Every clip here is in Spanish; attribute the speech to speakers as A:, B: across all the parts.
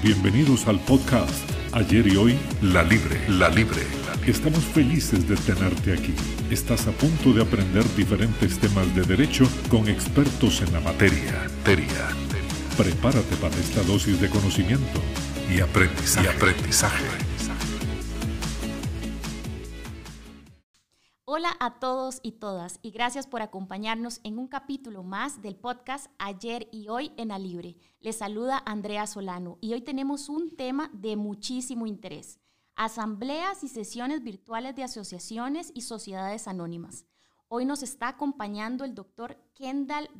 A: Bienvenidos al podcast Ayer y Hoy, La Libre, La Libre. Estamos felices de tenerte aquí. Estás a punto de aprender diferentes temas de derecho con expertos en la materia. Teria. Prepárate para esta dosis de conocimiento y aprendizaje. Y aprendizaje.
B: Hola a todos y todas y gracias por acompañarnos en un capítulo más del podcast Ayer y Hoy en la Libre. Les saluda Andrea Solano y hoy tenemos un tema de muchísimo interés. Asambleas y sesiones virtuales de asociaciones y sociedades anónimas. Hoy nos está acompañando el doctor Kendall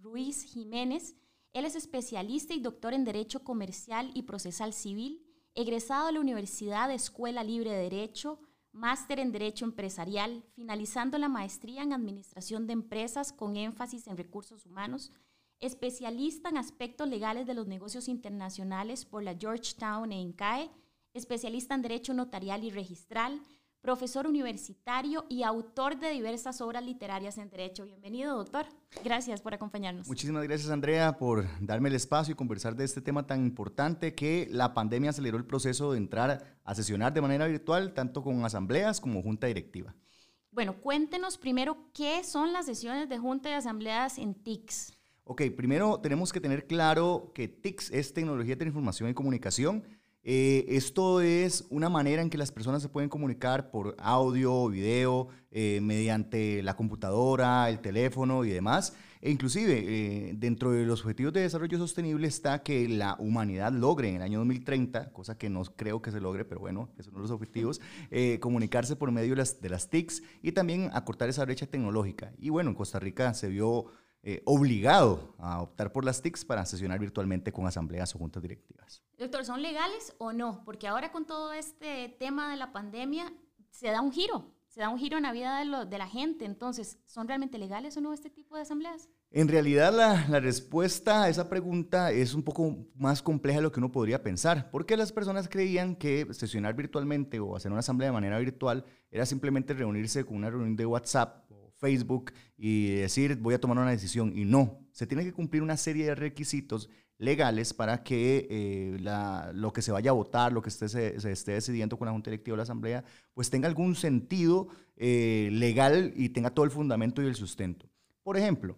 B: Ruiz Jiménez. Él es especialista y doctor en Derecho Comercial y Procesal Civil, egresado de la Universidad Escuela Libre de Derecho, máster en Derecho Empresarial, finalizando la maestría en Administración de Empresas con énfasis en recursos humanos, especialista en aspectos legales de los negocios internacionales por la Georgetown e INCAE, especialista en Derecho Notarial y Registral, profesor universitario y autor de diversas obras literarias en Derecho. Bienvenido, doctor. Gracias por acompañarnos.
C: Muchísimas gracias, Andrea, por darme el espacio y conversar de este tema tan importante que la pandemia aceleró el proceso de entrar a sesionar de manera virtual, tanto con asambleas como junta directiva.
B: Bueno, cuéntenos primero qué son las sesiones de junta y asambleas en TICS.
C: Ok, primero tenemos que tener claro que TICS es tecnología de información y comunicación eh, esto es una manera en que las personas se pueden comunicar por audio, video, eh, mediante la computadora, el teléfono y demás. E inclusive, eh, dentro de los objetivos de desarrollo sostenible está que la humanidad logre en el año 2030, cosa que no creo que se logre, pero bueno, es uno de los objetivos, comunicarse por medio de las, de las TICs y también acortar esa brecha tecnológica. Y bueno, en Costa Rica se vio eh, obligado a optar por las TICs para sesionar virtualmente con asambleas o juntas directivas.
B: Doctor, ¿son legales o no? Porque ahora con todo este tema de la pandemia se da un giro, se da un giro en la vida de, de la gente. Entonces, ¿son realmente legales o no este tipo de asambleas?
C: En realidad la, la, respuesta a esa pregunta es un poco más compleja de lo que uno podría pensar, porque las personas creían que sesionar virtualmente o hacer una asamblea de manera virtual era simplemente reunirse con una reunión de WhatsApp Facebook y decir voy a tomar una decisión y no, se tiene que cumplir una serie de requisitos legales para que eh, lo que se vaya a votar, lo que se, esté decidiendo con la Junta Directiva o la Asamblea, pues tenga algún sentido eh, legal y tenga todo el fundamento y el sustento. Por ejemplo,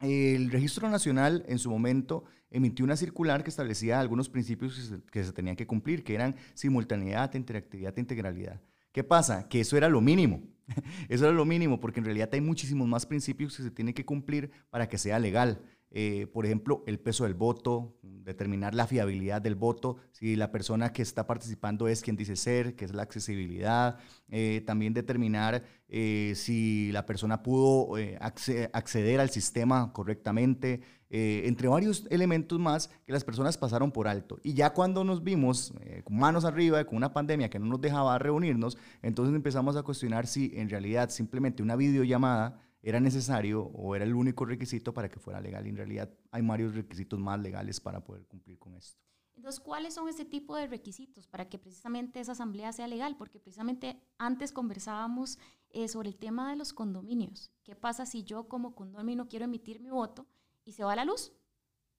C: el Registro Nacional en su momento emitió una circular que establecía algunos principios que se tenían que cumplir, que eran simultaneidad, interactividad e integralidad. ¿Qué pasa? Que eso era lo mínimo. Eso era lo mínimo, porque en realidad hay muchísimos más principios que se tienen que cumplir para que sea legal. Eh, por ejemplo, el peso del voto, determinar la fiabilidad del voto, si la persona que está participando es quien dice ser, que es la accesibilidad, eh, también determinar eh, si la persona pudo acceder al sistema correctamente, entre varios elementos más que las personas pasaron por alto. Y ya cuando nos vimos con manos arriba, con una pandemia que no nos dejaba reunirnos, entonces empezamos a cuestionar si en realidad simplemente una videollamada era necesario o era el único requisito para que fuera legal. Y en realidad hay varios requisitos más legales para poder cumplir con esto.
B: Entonces, ¿cuáles son ese tipo de requisitos para que precisamente esa asamblea sea legal? Porque precisamente antes conversábamos eh, sobre el tema de los condominios. ¿Qué pasa si yo como condominio quiero emitir mi voto y se va la luz?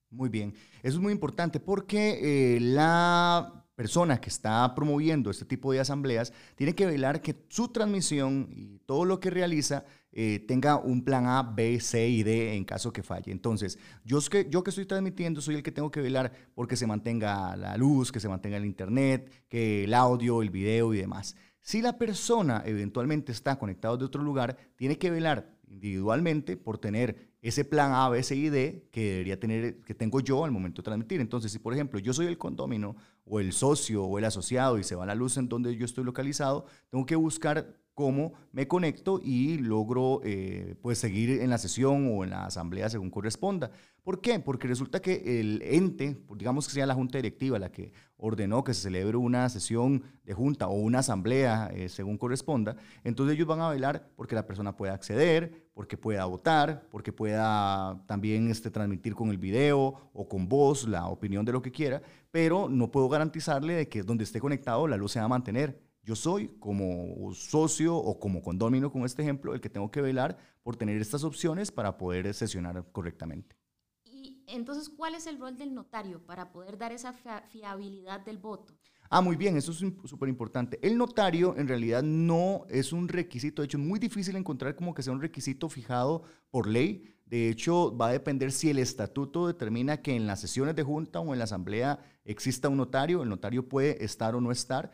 C: Muy bien, eso es muy importante porque eh, la persona que está promoviendo este tipo de asambleas tiene que velar que su transmisión y todo lo que realiza eh, tenga un plan A, B, C y D en caso que falle. Entonces, yo que, yo que estoy transmitiendo soy el que tengo que velar porque se mantenga la luz, que se mantenga el internet, que el audio, el video y demás. Si la persona eventualmente está conectada de otro lugar, tiene que velar individualmente por tener ese plan A, B, C y D que debería tener, que tengo yo al momento de transmitir. Entonces, si por ejemplo yo soy el condomino o el socio o el asociado y se va la luz en donde yo estoy localizado, tengo que buscar cómo me conecto y logro eh, pues seguir en la sesión o en la asamblea según corresponda. ¿Por qué? Porque resulta que el ente, digamos que sea la junta directiva la que ordenó que se celebre una sesión de junta o una asamblea eh, según corresponda, entonces ellos van a velar porque la persona pueda acceder, porque pueda votar, porque pueda también este, transmitir con el video o con voz la opinión de lo que quiera, pero no puedo garantizarle de que donde esté conectado la luz se va a mantener yo soy como socio o como condomino, con este ejemplo, el que tengo que velar por tener estas opciones para poder sesionar correctamente.
B: Y entonces, ¿cuál es el rol del notario para poder dar esa fiabilidad del voto?
C: Ah, muy bien, eso es súper importante. El notario en realidad no es un requisito, de hecho es muy difícil encontrar como que sea un requisito fijado por ley. De hecho, va a depender si el estatuto determina que en las sesiones de junta o en la asamblea exista un notario, el notario puede estar o no estar.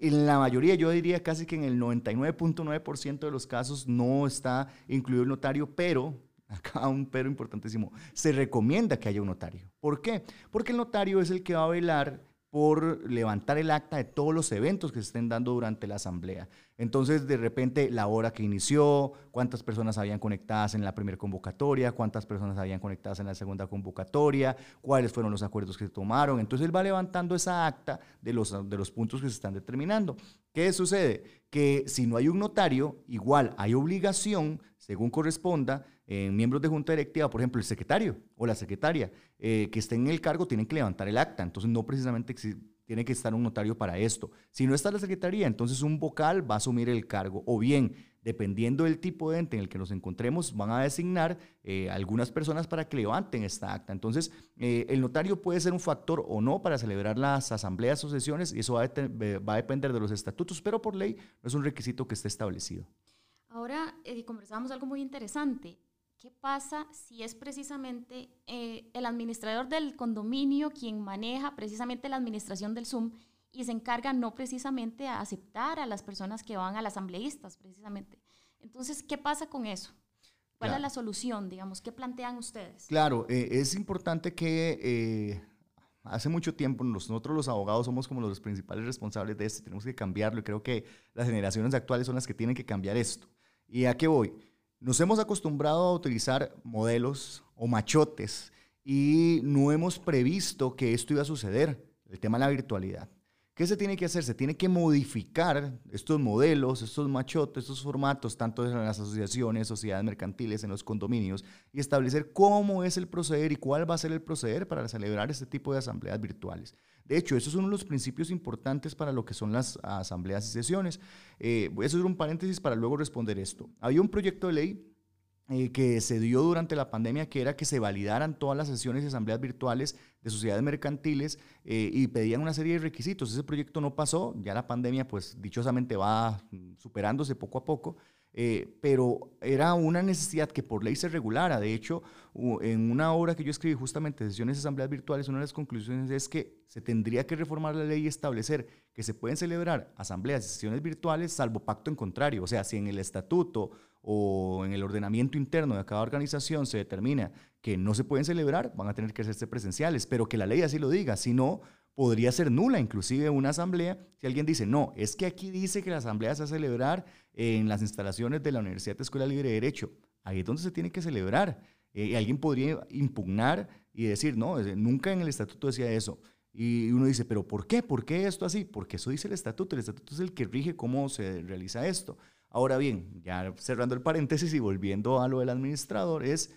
C: En la mayoría, yo diría casi que en el 99.9% de los casos no está incluido el notario, pero acá un pero importantísimo, se recomienda que haya un notario. ¿Por qué? Porque el notario es el que va a velar por levantar el acta de todos los eventos que se estén dando durante la asamblea. Entonces, de repente, la hora que inició, cuántas personas habían conectadas en la primera convocatoria, cuántas personas habían conectadas en la segunda convocatoria, cuáles fueron los acuerdos que se tomaron. Entonces, él va levantando esa acta de los, de los puntos que se están determinando. ¿Qué sucede? Que si no hay un notario, igual hay obligación, según corresponda, en miembros de junta directiva, por ejemplo, el secretario o la secretaria eh, que estén en el cargo tienen que levantar el acta. Entonces, no precisamente tiene que estar un notario para esto. Si no está la secretaría, entonces un vocal va a asumir el cargo. O bien, dependiendo del tipo de ente en el que nos encontremos, van a designar eh, algunas personas para que levanten esta acta. Entonces, eh, el notario puede ser un factor o no para celebrar las asambleas o sesiones y eso va a, depender de los estatutos, pero por ley no es un requisito que esté establecido.
B: Ahora conversamos algo muy interesante. ¿Qué pasa si es precisamente eh, el administrador del condominio quien maneja precisamente la administración del Zoom y se encarga no precisamente a aceptar a las personas que van a las asambleístas, precisamente? Entonces, ¿qué pasa con eso? ¿Cuál es la solución, digamos? ¿Qué plantean ustedes?
C: Claro, eh, es importante que eh, hace mucho tiempo nosotros los abogados somos como los principales responsables de esto, tenemos que cambiarlo y creo que las generaciones actuales son las que tienen que cambiar esto. ¿Y a qué voy? Nos hemos acostumbrado a utilizar modelos o machotes y no hemos previsto que esto iba a suceder, el tema de la virtualidad. ¿Qué se tiene que hacer? Se tiene que modificar estos modelos, estos machotes, estos formatos, tanto en las asociaciones, sociedades mercantiles, en los condominios, y establecer cómo es el proceder y cuál va a ser el proceder para celebrar este tipo de asambleas virtuales. De hecho, esos son los principios importantes para lo que son las asambleas y sesiones. Eh, voy a hacer un paréntesis para luego responder esto. Había un proyecto de ley eh, que se dio durante la pandemia, que era que se validaran todas las sesiones y asambleas virtuales de sociedades mercantiles eh, y pedían una serie de requisitos. Ese proyecto no pasó, ya la pandemia pues dichosamente va superándose poco a poco, eh, pero era una necesidad que por ley se regulara. De hecho, en una obra que yo escribí justamente, Sesiones y Asambleas Virtuales, una de las conclusiones es que se tendría que reformar la ley y establecer que se pueden celebrar asambleas y sesiones virtuales salvo pacto en contrario. O sea, si en el estatuto o en el ordenamiento interno de cada organización se determina que no se pueden celebrar, van a tener que hacerse presenciales, pero que la ley así lo diga. Si no, podría ser nula inclusive una asamblea si alguien dice, no, es que aquí dice que la asamblea se va a celebrar en las instalaciones de la Universidad Escuela Libre de Derecho. Ahí es donde se tiene que celebrar. Eh, alguien podría impugnar y decir, no, nunca en el estatuto decía eso. Y uno dice, pero ¿por qué? ¿Por qué esto así? Porque eso dice el estatuto. El estatuto es el que rige cómo se realiza esto. Ahora bien, ya cerrando el paréntesis y volviendo a lo del administrador, es,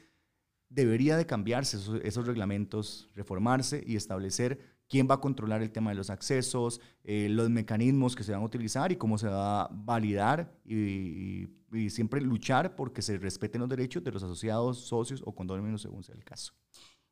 C: debería de cambiarse esos reglamentos, reformarse y establecer quién va a controlar el tema de los accesos, eh, los mecanismos que se van a utilizar y cómo se va a validar y, siempre luchar porque se respeten los derechos de los asociados, socios o condominios según sea el caso.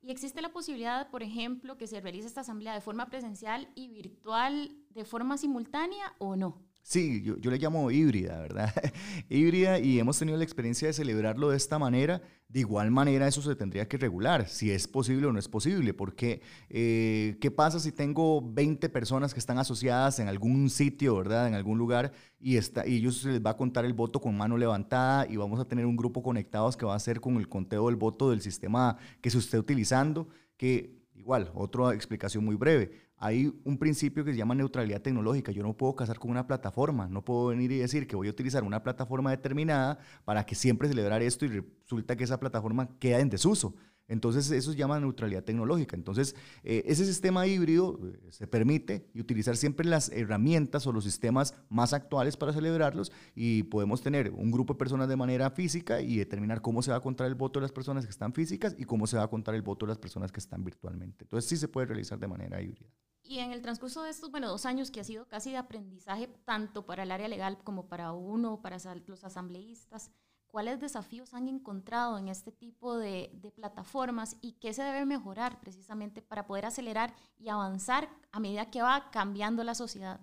B: ¿Y existe la posibilidad, por ejemplo, que se realice esta asamblea de forma presencial y virtual de forma simultánea o no?
C: Sí, yo, yo, le llamo híbrida, ¿verdad? híbrida y hemos tenido la experiencia de celebrarlo de esta manera. De igual manera, eso se tendría que regular, si es posible o no es posible, porque eh, ¿qué pasa si tengo 20 personas que están asociadas en algún sitio, ¿verdad? En algún lugar y, está, y ellos se les va a contar el voto con mano levantada y vamos a tener un grupo conectados que va a hacer con el conteo del voto del sistema que se esté utilizando, que igual, otra explicación muy breve hay un principio que se llama neutralidad tecnológica. Yo no puedo casar con una plataforma, no puedo venir y decir que voy a utilizar una plataforma determinada para que siempre celebrar esto y resulta que esa plataforma queda en desuso. Entonces eso se llama neutralidad tecnológica. Entonces eh, ese sistema híbrido eh, se permite utilizar siempre las herramientas o los sistemas más actuales para celebrarlos y podemos tener un grupo de personas de manera física y determinar cómo se va a contar el voto de las personas que están físicas y cómo se va a contar el voto de las personas que están virtualmente. Entonces sí se puede realizar de manera híbrida.
B: Y en el transcurso de estos, bueno, dos años que ha sido casi de aprendizaje tanto para el área legal como para uno, para los asambleístas, cuáles desafíos han encontrado en este tipo de, de, plataformas y qué se debe mejorar precisamente para poder acelerar y avanzar a medida que va cambiando la sociedad.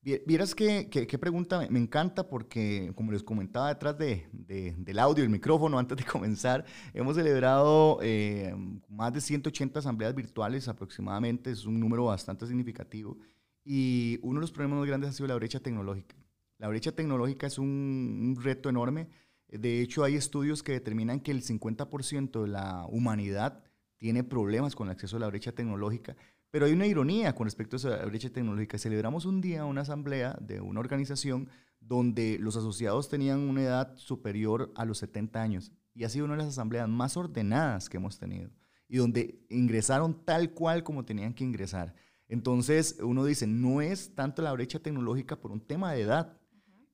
C: Vieras qué que, pregunta me encanta porque, como les comentaba detrás de, del audio, el micrófono, antes de comenzar, hemos celebrado eh, más de 180 asambleas virtuales aproximadamente, es un número bastante significativo. Y uno de los problemas más grandes ha sido la brecha tecnológica. La brecha tecnológica es un, un reto enorme. De hecho, hay estudios que determinan que el 50% de la humanidad tiene problemas con el acceso a la brecha tecnológica. Pero hay una ironía con respecto a esa brecha tecnológica. Celebramos un día una asamblea de una organización donde los asociados tenían una edad superior a los 70 años y ha sido una de las asambleas más ordenadas que hemos tenido y donde ingresaron tal cual como tenían que ingresar. Entonces uno dice, no es tanto la brecha tecnológica por un tema de edad,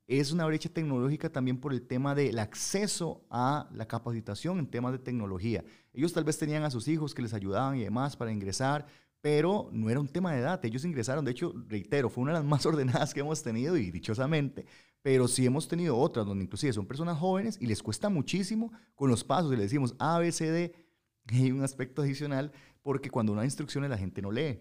C: es una brecha tecnológica también por el tema del acceso a la capacitación en temas de tecnología. Ellos tal vez tenían a sus hijos que les ayudaban y demás para ingresar, pero no era un tema de edad. Ellos ingresaron, de hecho, reitero, fue una de las más ordenadas que hemos tenido y dichosamente, pero sí hemos tenido otras donde inclusive son personas jóvenes y les cuesta muchísimo con los pasos y le decimos A, B, C, D. Y hay un aspecto adicional porque cuando uno da instrucciones la gente no lee.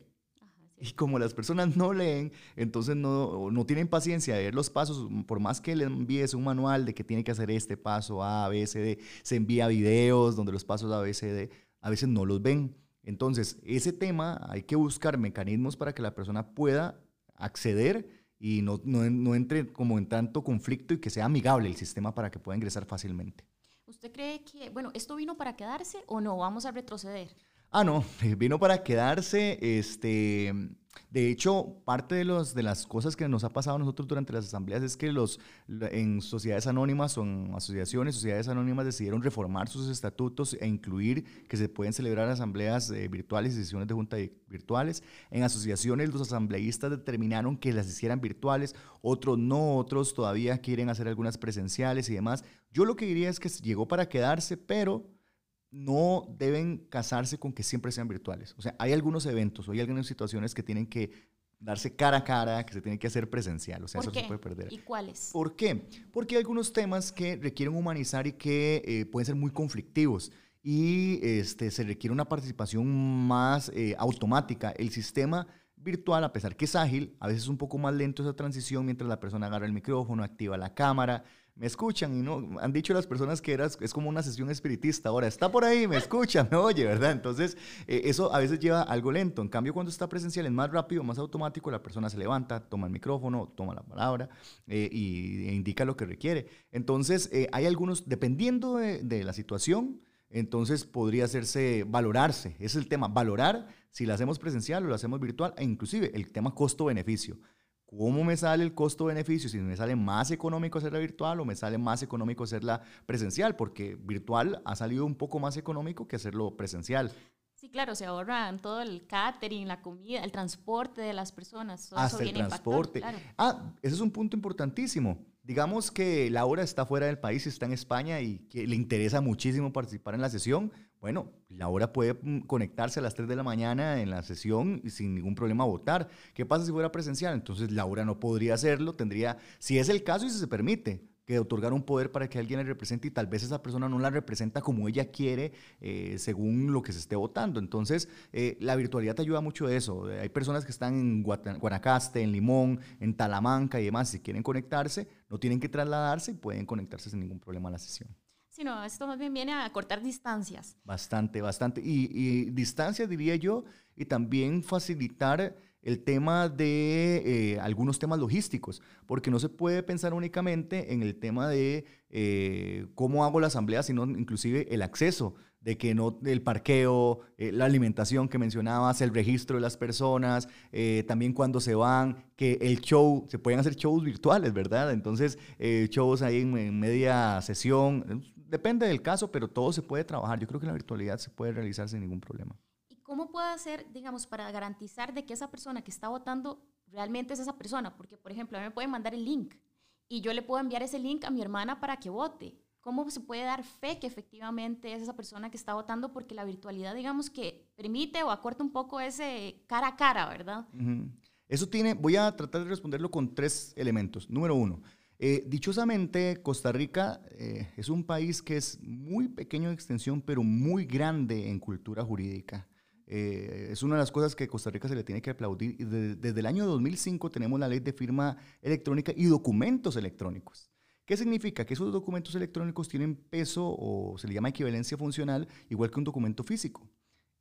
C: Y como las personas no leen, entonces no, no tienen paciencia de ver los pasos, por más que le envíes un manual de que tiene que hacer este paso A, B, C, D, se envía videos donde los pasos A, B, C, D, a veces no los ven. Entonces, ese tema hay que buscar mecanismos para que la persona pueda acceder y no, no, entre como en tanto conflicto y que sea amigable el sistema para que pueda ingresar fácilmente.
B: ¿Usted cree que, bueno, esto vino para quedarse o no? ¿Vamos a retroceder?
C: Ah, no, vino para quedarse. Este, de hecho, parte de, los, de las cosas que nos ha pasado a nosotros durante las asambleas es que los, en sociedades anónimas o en asociaciones, sociedades anónimas decidieron reformar sus estatutos e incluir que se pueden celebrar asambleas eh, virtuales y sesiones de junta virtuales. En asociaciones los asambleístas determinaron que las hicieran virtuales, otros no, otros todavía quieren hacer algunas presenciales y demás. Yo lo que diría es que llegó para quedarse, pero no deben casarse con que siempre sean virtuales. O sea, hay algunos eventos o hay algunas situaciones que tienen que darse cara a cara, que se tienen que hacer presencial. O sea, eso se puede perder.
B: ¿Y cuáles?
C: ¿Por qué? Porque hay algunos temas que requieren humanizar y que eh, pueden ser muy conflictivos y este, se requiere una participación más eh, automática. El sistema virtual, a pesar que es ágil, a veces es un poco más lento esa transición mientras la persona agarra el micrófono, activa la cámara, me escuchan y no han dicho las personas que eras, es como una sesión espiritista. Ahora está por ahí, me escucha, me oye, ¿verdad? Entonces, eh, eso a veces lleva algo lento. En cambio, cuando está presencial es más rápido, más automático. La persona se levanta, toma el micrófono, toma la palabra eh, y, e indica lo que requiere. Entonces, eh, hay algunos, dependiendo de, de la situación, entonces podría hacerse valorarse. Es el tema, valorar si lo hacemos presencial o lo hacemos virtual, e inclusive el tema costo-beneficio. ¿Cómo me sale el costo-beneficio? Si me sale más económico hacerla virtual o me sale más económico hacerla presencial, porque virtual ha salido un poco más económico que hacerlo presencial.
B: Sí, claro, se ahorran todo el catering, la comida, el transporte de las personas.
C: Hasta el transporte. Ah, ese es un punto importantísimo. Digamos que Laura está fuera del país, está en España y que le interesa muchísimo participar en la sesión. Bueno, Laura puede mm, conectarse a las 3 de la mañana en la sesión y sin ningún problema votar. ¿Qué pasa si fuera presencial? Entonces Laura no podría hacerlo, tendría, si es el caso y si se permite, que otorgar un poder para que alguien le represente y tal vez esa persona no la representa como ella quiere eh, según lo que se esté votando. Entonces, eh, la virtualidad te ayuda mucho de eso. Hay personas que están en Guanacaste, en Limón, en Talamanca y demás. Si quieren conectarse, no tienen que trasladarse y pueden conectarse sin ningún problema a la sesión.
B: Sí, no, esto más bien viene a cortar distancias.
C: Bastante, bastante. Y, y distancias, diría yo, y también facilitar el tema de eh, algunos temas logísticos, porque no se puede pensar únicamente en el tema de eh, cómo hago la asamblea, sino inclusive el acceso, de que no el parqueo, eh, la alimentación que mencionabas, el registro de las personas, también cuando se van, que el show, se pueden hacer shows virtuales, ¿verdad? Entonces, shows ahí en media sesión, Depende del caso, pero todo se puede trabajar. Yo creo que la virtualidad se puede realizar sin ningún problema.
B: ¿Y cómo puede hacer, digamos, para garantizar de que esa persona que está votando realmente es esa persona? Porque, por ejemplo, a mí me pueden mandar el link y yo le puedo enviar ese link a mi hermana para que vote. ¿Cómo se puede dar fe que efectivamente es esa persona que está votando? Porque la virtualidad, digamos, que permite o acorta un poco ese cara a cara, ¿verdad?
C: Eso tiene, voy a tratar de responderlo con tres elementos. Número uno, Eh, dichosamente, Costa Rica eh, es un país que es muy pequeño en extensión, pero muy grande en cultura jurídica. Eh, es una de las cosas que Costa Rica se le tiene que aplaudir. desde el año 2005 tenemos la ley de firma electrónica y documentos electrónicos. ¿Qué significa? Que esos documentos electrónicos tienen peso o se le llama equivalencia funcional, igual que un documento físico.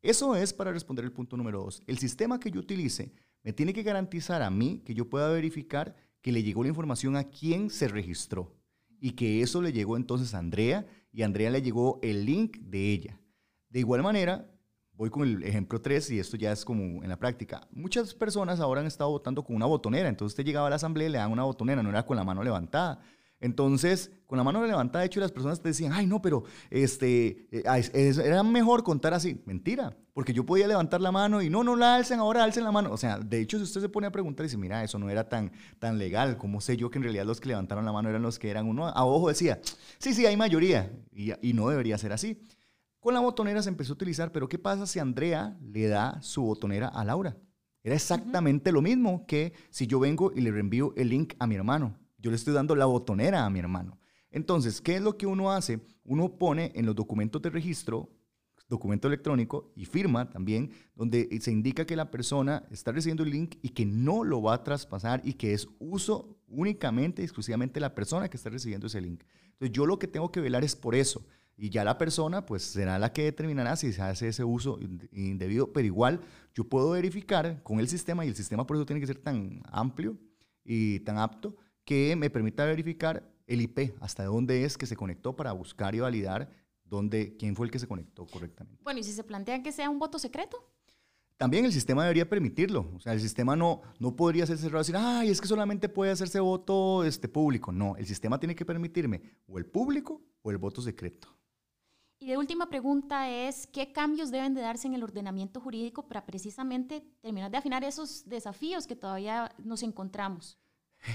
C: Eso es para responder el punto número dos. El sistema que yo utilice me tiene que garantizar a mí que yo pueda verificar que le llegó la información a quien se registró y que eso le llegó entonces a Andrea y Andrea le llegó el link de ella. De igual manera, voy con el ejemplo 3 y esto ya es como en la práctica. Muchas personas ahora han estado votando con una botonera, entonces usted llegaba a la asamblea y le dan una botonera, no era con la mano levantada. Entonces, con la mano levantada, de hecho, las personas te decían, ay, no, pero este, eh, era mejor contar así. Mentira, porque yo podía levantar la mano y no, no la alcen, ahora alcen la mano. O sea, de hecho, si usted se pone a preguntar y dice, mira, eso no era tan, tan legal, ¿cómo sé yo que en realidad los que levantaron la mano eran los que eran uno? A ojo decía, sí, sí, hay mayoría, y, y no debería ser así. Con la botonera se empezó a utilizar, pero ¿qué pasa si Andrea le da su botonera a Laura? Era exactamente lo mismo que si yo vengo y le reenvío el link a mi hermano. Yo le estoy dando la botonera a mi hermano. Entonces, ¿qué es lo que uno hace? Uno pone en los documentos de registro, documento electrónico y firma también, donde se indica que la persona está recibiendo el link y que no lo va a traspasar y que es uso únicamente, exclusivamente la persona que está recibiendo ese link. Entonces, yo lo que tengo que velar es por eso. Y ya la persona, pues será la que determinará si se hace ese uso indebido, pero igual yo puedo verificar con el sistema, y el sistema por eso tiene que ser tan amplio y tan apto, que me permita verificar el IP, hasta dónde es que se conectó para buscar y validar dónde, quién fue el que se conectó correctamente.
B: Bueno, ¿y si se plantea que sea un voto secreto?
C: También el sistema debería permitirlo. O sea, el sistema no, no podría ser cerrado y decir, ay, es que solamente puede hacerse voto este, público. No, el sistema tiene que permitirme o el público o el voto secreto.
B: Y de última pregunta es, ¿qué cambios deben de darse en el ordenamiento jurídico para precisamente terminar de afinar esos desafíos que todavía nos encontramos?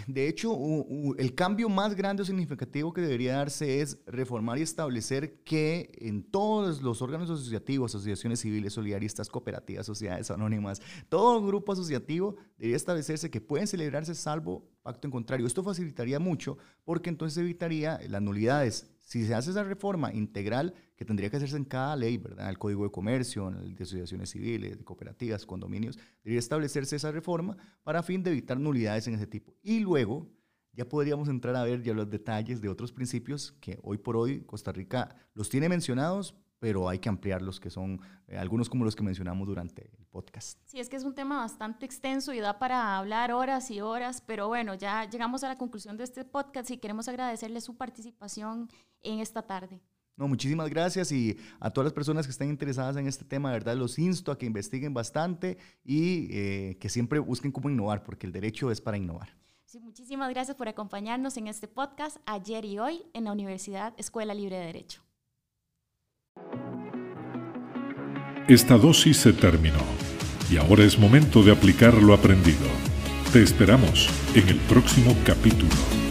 C: De hecho, el cambio más grande o significativo que debería darse es reformar y establecer que en todos los órganos asociativos, asociaciones civiles, solidaristas, cooperativas, sociedades anónimas, todo grupo asociativo debería establecerse que pueden celebrarse salvo pacto en contrario. Esto facilitaría mucho porque entonces evitaría las nulidades si se hace esa reforma integral, que tendría que hacerse en cada ley, ¿verdad? El Código de Comercio, el de asociaciones civiles, de cooperativas, condominios, debería establecerse esa reforma para fin de evitar nulidades en ese tipo. Y luego ya podríamos entrar a ver ya los detalles de otros principios que hoy por hoy Costa Rica los tiene mencionados, pero hay que ampliarlos, que son eh, algunos como los que mencionamos durante el podcast.
B: Sí, es que es un tema bastante extenso y da para hablar horas y horas, pero bueno, ya llegamos a la conclusión de este podcast y queremos agradecerle su participación en esta tarde.
C: No, muchísimas gracias y a todas las personas que estén interesadas en este tema, de verdad los insto a que investiguen bastante y eh, que siempre busquen cómo innovar, porque el derecho es para innovar.
B: Sí, muchísimas gracias por acompañarnos en este podcast ayer y hoy en la Universidad Escuela Libre de Derecho.
A: Esta dosis se terminó y ahora es momento de aplicar lo aprendido. Te esperamos en el próximo capítulo.